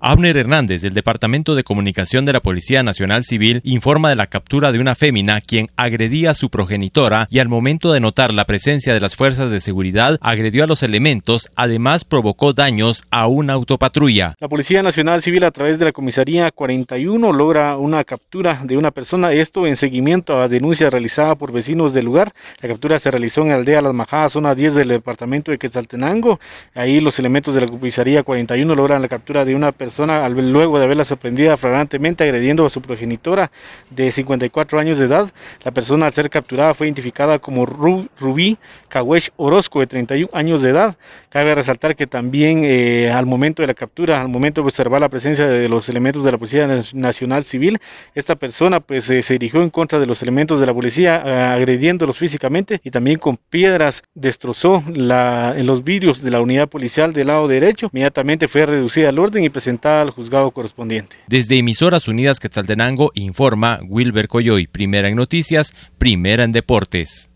Abner Hernández, del Departamento de Comunicación de la Policía Nacional Civil, informa de la captura de una fémina quien agredía a su progenitora y al momento de notar la presencia de las fuerzas de seguridad agredió a los elementos, además provocó daños a una autopatrulla. La Policía Nacional Civil a través de la Comisaría 41 logra una captura de una persona, esto en seguimiento a denuncia realizada por vecinos del lugar. La captura se realizó en la aldea Las Majadas, zona 10 del departamento de Quetzaltenango. Ahí los elementos de la Comisaría 41 logran la captura de una persona persona, luego de haberla sorprendida flagrantemente agrediendo a su progenitora de 54 años de edad, la persona al ser capturada fue identificada como Rubí Kawesh Orozco, de 31 años de edad. Cabe resaltar que también eh, al momento de la captura, al momento de observar la presencia de los elementos de la Policía Nacional Civil, esta persona pues eh, se dirigió en contra de los elementos de la policía, agrediéndolos físicamente y también con piedras destrozó la, en los vidrios de la unidad policial del lado derecho. Inmediatamente fue reducida al orden y presentada al juzgado correspondiente. Desde Emisoras Unidas Quetzaltenango informa Wilber Coyoy, primera en noticias, primera en deportes.